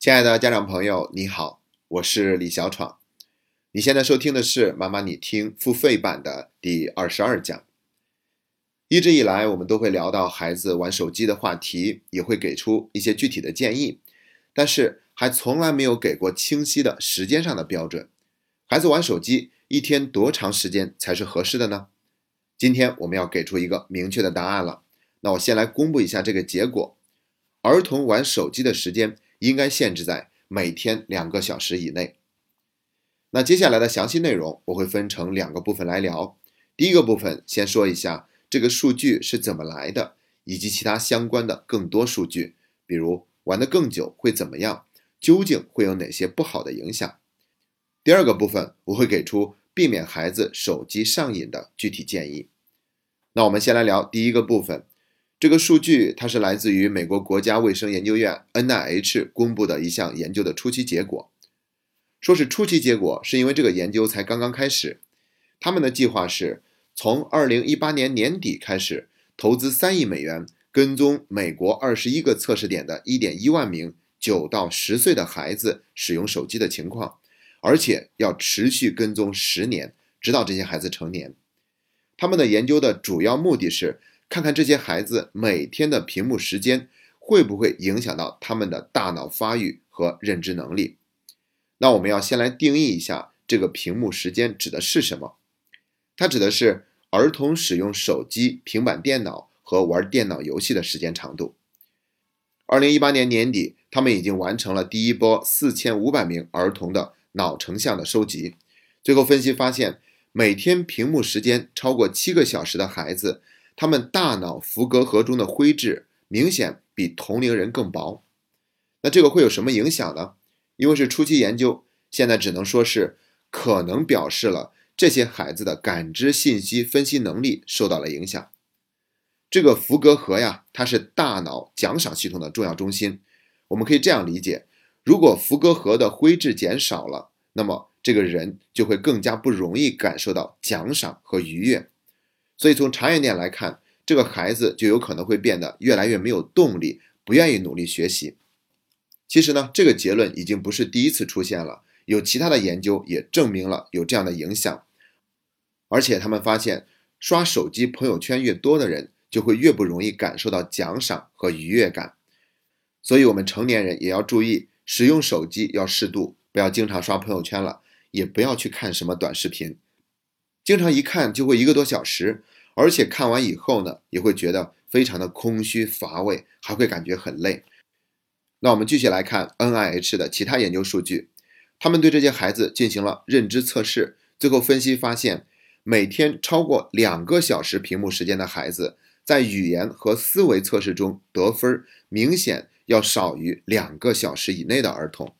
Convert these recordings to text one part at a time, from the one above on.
亲爱的家长朋友，你好，我是李小闯。你现在收听的是《妈妈你听》付费版的第二十二讲。一直以来，我们都会聊到孩子玩手机的话题，也会给出一些具体的建议，但是还从来没有给过清晰的时间上的标准。孩子玩手机一天多长时间才是合适的呢？今天我们要给出一个明确的答案了。那我先来公布一下这个结果：儿童玩手机的时间应该限制在每天两个小时以内。那接下来的详细内容我会分成两个部分来聊。第一个部分先说一下这个数据是怎么来的，以及其他相关的更多数据，比如玩得更久会怎么样，究竟会有哪些不好的影响。第二个部分我会给出避免孩子手机上瘾的具体建议。那我们先来聊第一个部分，这个数据它是来自于美国国家卫生研究院 NIH 公布的一项研究的初期结果。说是初期结果，是因为这个研究才刚刚开始。他们的计划是从二零一八年年底开始，投资三亿美元，跟踪美国二十一个测试点的一点一万名九到十岁的孩子使用手机的情况，而且要持续跟踪十年，直到这些孩子成年。他们的研究的主要目的是看看这些孩子每天的屏幕时间会不会影响到他们的大脑发育和认知能力。那我们要先来定义一下这个屏幕时间指的是什么？它指的是儿童使用手机、平板电脑和玩电脑游戏的时间长度。二零一八年年底，他们已经完成了第一波四千五百名儿童的脑成像的收集。最后分析发现，每天屏幕时间超过七个小时的孩子，他们大脑伏隔核中的灰质明显比同龄人更薄。那这个会有什么影响呢？因为是初期研究，现在只能说是可能表示了这些孩子的感知信息分析能力受到了影响。这个伏隔核呀，它是大脑奖赏系统的重要中心。我们可以这样理解：如果伏隔核的灰质减少了，那么这个人就会更加不容易感受到奖赏和愉悦。所以从长远点来看，这个孩子就有可能会变得越来越没有动力，不愿意努力学习。其实呢，这个结论已经不是第一次出现了，有其他的研究也证明了有这样的影响。而且他们发现，刷手机朋友圈越多的人，就会越不容易感受到奖赏和愉悦感。所以，我们成年人也要注意，使用手机要适度，不要经常刷朋友圈了，也不要去看什么短视频，经常一看就会一个多小时，而且看完以后呢，也会觉得非常的空虚乏味，还会感觉很累。那我们继续来看 NIH 的其他研究数据，他们对这些孩子进行了认知测试，最后分析发现，每天超过两个小时屏幕时间的孩子，在语言和思维测试中得分明显要少于两个小时以内的儿童。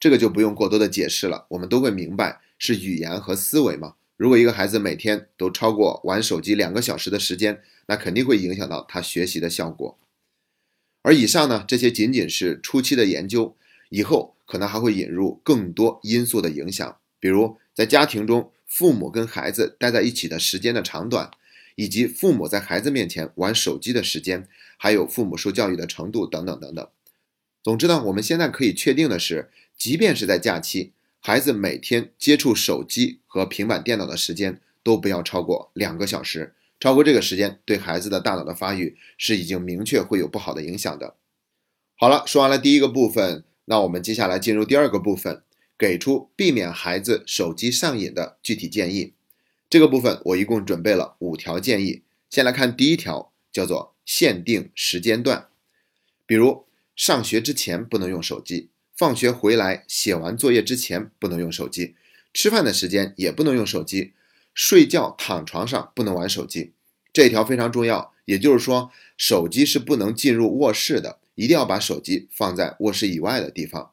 这个就不用过多的解释了，我们都会明白是语言和思维嘛。如果一个孩子每天都超过玩手机两个小时的时间，那肯定会影响到他学习的效果。而以上呢，这些仅仅是初期的研究，以后可能还会引入更多因素的影响，比如在家庭中父母跟孩子待在一起的时间的长短，以及父母在孩子面前玩手机的时间，还有父母受教育的程度等等等等。总之呢，我们现在可以确定的是，即便是在假期，孩子每天接触手机和平板电脑的时间都不要超过两个小时。超过这个时间，对孩子的大脑的发育是已经明确会有不好的影响的。好了，说完了第一个部分，那我们接下来进入第二个部分，给出避免孩子手机上瘾的具体建议。这个部分我一共准备了五条建议。先来看第一条，叫做限定时间段，比如上学之前不能用手机，放学回来写完作业之前不能用手机，吃饭的时间也不能用手机。睡觉躺床上不能玩手机，这一条非常重要。也就是说，手机是不能进入卧室的，一定要把手机放在卧室以外的地方。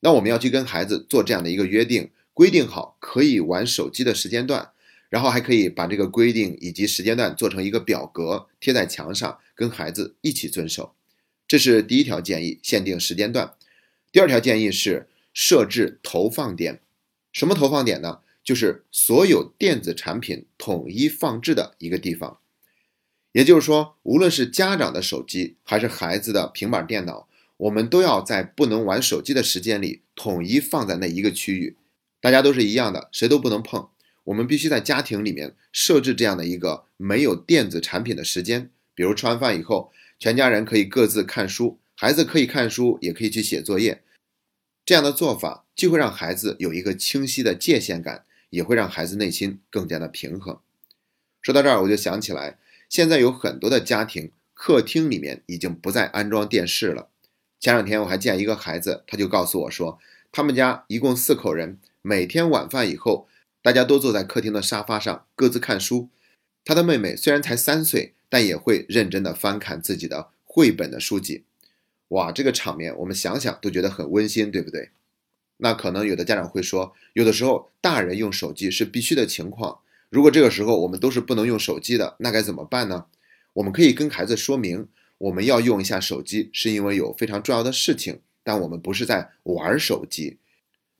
那我们要去跟孩子做这样的一个约定，规定好可以玩手机的时间段，然后还可以把这个规定以及时间段做成一个表格贴在墙上，跟孩子一起遵守。这是第一条建议，限定时间段。第二条建议是设置投放点，什么投放点呢？就是所有电子产品统一放置的一个地方，也就是说，无论是家长的手机还是孩子的平板电脑，我们都要在不能玩手机的时间里统一放在那一个区域，大家都是一样的，谁都不能碰。我们必须在家庭里面设置这样的一个没有电子产品的时间，比如吃完饭以后，全家人可以各自看书，孩子可以看书，也可以去写作业。这样的做法既会让孩子有一个清晰的界限感，也会让孩子内心更加的平衡。说到这儿，我就想起来，现在有很多的家庭客厅里面已经不再安装电视了。前两天我还见一个孩子，他就告诉我说，他们家一共四口人，每天晚饭以后。大家都坐在客厅的沙发上，各自看书。他的妹妹虽然才三岁，但也会认真的翻看自己的绘本的书籍。哇，这个场面我们想想都觉得很温馨，对不对？那可能有的家长会说，有的时候大人用手机是必须的情况。如果这个时候我们都是不能用手机的，那该怎么办呢？我们可以跟孩子说明，我们要用一下手机，是因为有非常重要的事情，但我们不是在玩手机。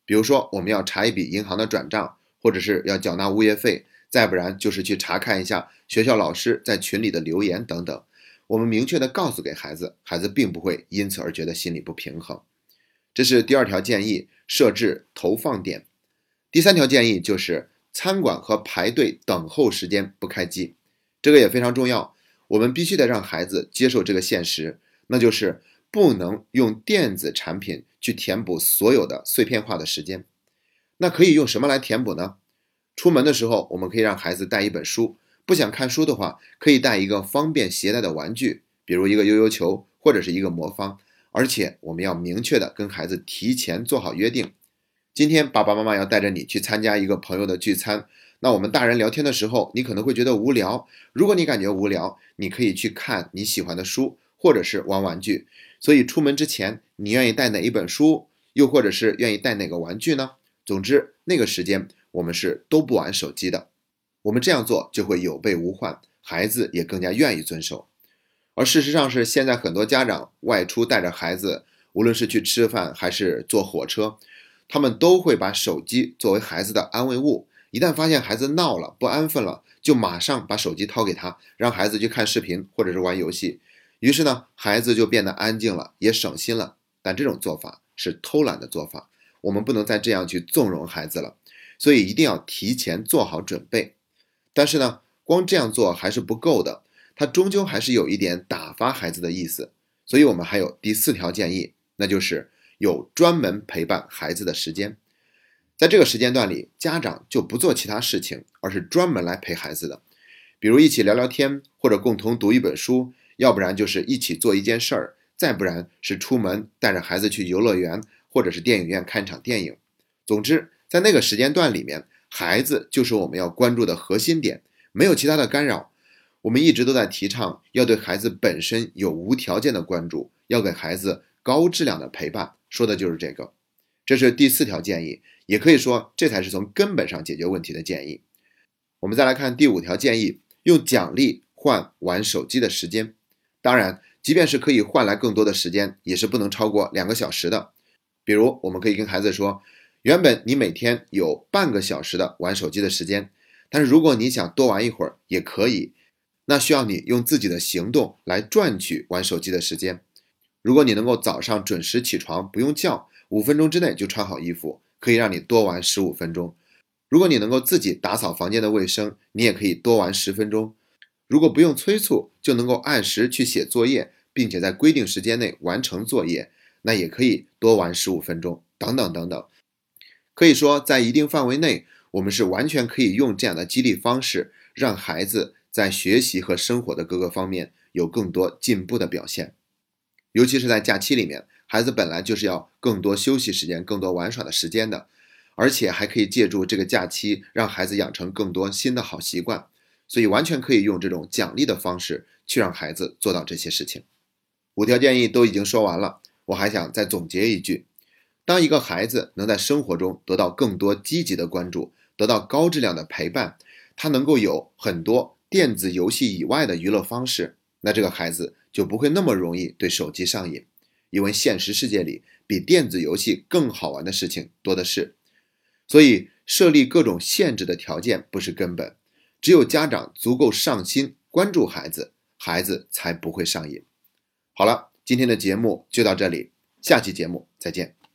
比如说，我们要查一笔银行的转账。或者是要缴纳物业费，再不然就是去查看一下学校老师在群里的留言等等。我们明确的告诉给孩子，孩子并不会因此而觉得心里不平衡。这是第二条建议，设置投放点。第三条建议就是餐馆和排队等候时间不开机，这个也非常重要。我们必须得让孩子接受这个现实，那就是不能用电子产品去填补所有的碎片化的时间。那可以用什么来填补呢？出门的时候，我们可以让孩子带一本书；不想看书的话，可以带一个方便携带的玩具，比如一个悠悠球或者是一个魔方。而且我们要明确的跟孩子提前做好约定：今天爸爸妈妈要带着你去参加一个朋友的聚餐。那我们大人聊天的时候，你可能会觉得无聊。如果你感觉无聊，你可以去看你喜欢的书，或者是玩玩具。所以出门之前，你愿意带哪一本书，又或者是愿意带哪个玩具呢？总之，那个时间我们是都不玩手机的。我们这样做就会有备无患，孩子也更加愿意遵守。而事实上是，现在很多家长外出带着孩子，无论是去吃饭还是坐火车，他们都会把手机作为孩子的安慰物。一旦发现孩子闹了、不安分了，就马上把手机掏给他，让孩子去看视频或者是玩游戏。于是呢，孩子就变得安静了，也省心了。但这种做法是偷懒的做法。我们不能再这样去纵容孩子了，所以一定要提前做好准备。但是呢，光这样做还是不够的，它终究还是有一点打发孩子的意思。所以我们还有第四条建议，那就是有专门陪伴孩子的时间。在这个时间段里，家长就不做其他事情，而是专门来陪孩子的，比如一起聊聊天，或者共同读一本书，要不然就是一起做一件事儿，再不然是出门带着孩子去游乐园。或者是电影院看场电影，总之，在那个时间段里面，孩子就是我们要关注的核心点，没有其他的干扰。我们一直都在提倡要对孩子本身有无条件的关注，要给孩子高质量的陪伴，说的就是这个。这是第四条建议，也可以说这才是从根本上解决问题的建议。我们再来看第五条建议，用奖励换玩手机的时间。当然，即便是可以换来更多的时间，也是不能超过两个小时的。比如，我们可以跟孩子说，原本你每天有半个小时的玩手机的时间，但是如果你想多玩一会儿也可以，那需要你用自己的行动来赚取玩手机的时间。如果你能够早上准时起床，不用叫，五分钟之内就穿好衣服，可以让你多玩十五分钟。如果你能够自己打扫房间的卫生，你也可以多玩十分钟。如果不用催促就能够按时去写作业，并且在规定时间内完成作业。那也可以多玩十五分钟，等等等等。可以说，在一定范围内，我们是完全可以用这样的激励方式，让孩子在学习和生活的各个方面有更多进步的表现。尤其是在假期里面，孩子本来就是要更多休息时间、更多玩耍的时间的，而且还可以借助这个假期，让孩子养成更多新的好习惯。所以，完全可以用这种奖励的方式去让孩子做到这些事情。五条建议都已经说完了。我还想再总结一句：当一个孩子能在生活中得到更多积极的关注，得到高质量的陪伴，他能够有很多电子游戏以外的娱乐方式，那这个孩子就不会那么容易对手机上瘾，因为现实世界里比电子游戏更好玩的事情多的是。所以，设立各种限制的条件不是根本，只有家长足够上心关注孩子，孩子才不会上瘾。好了。今天的节目就到这里，下期节目再见。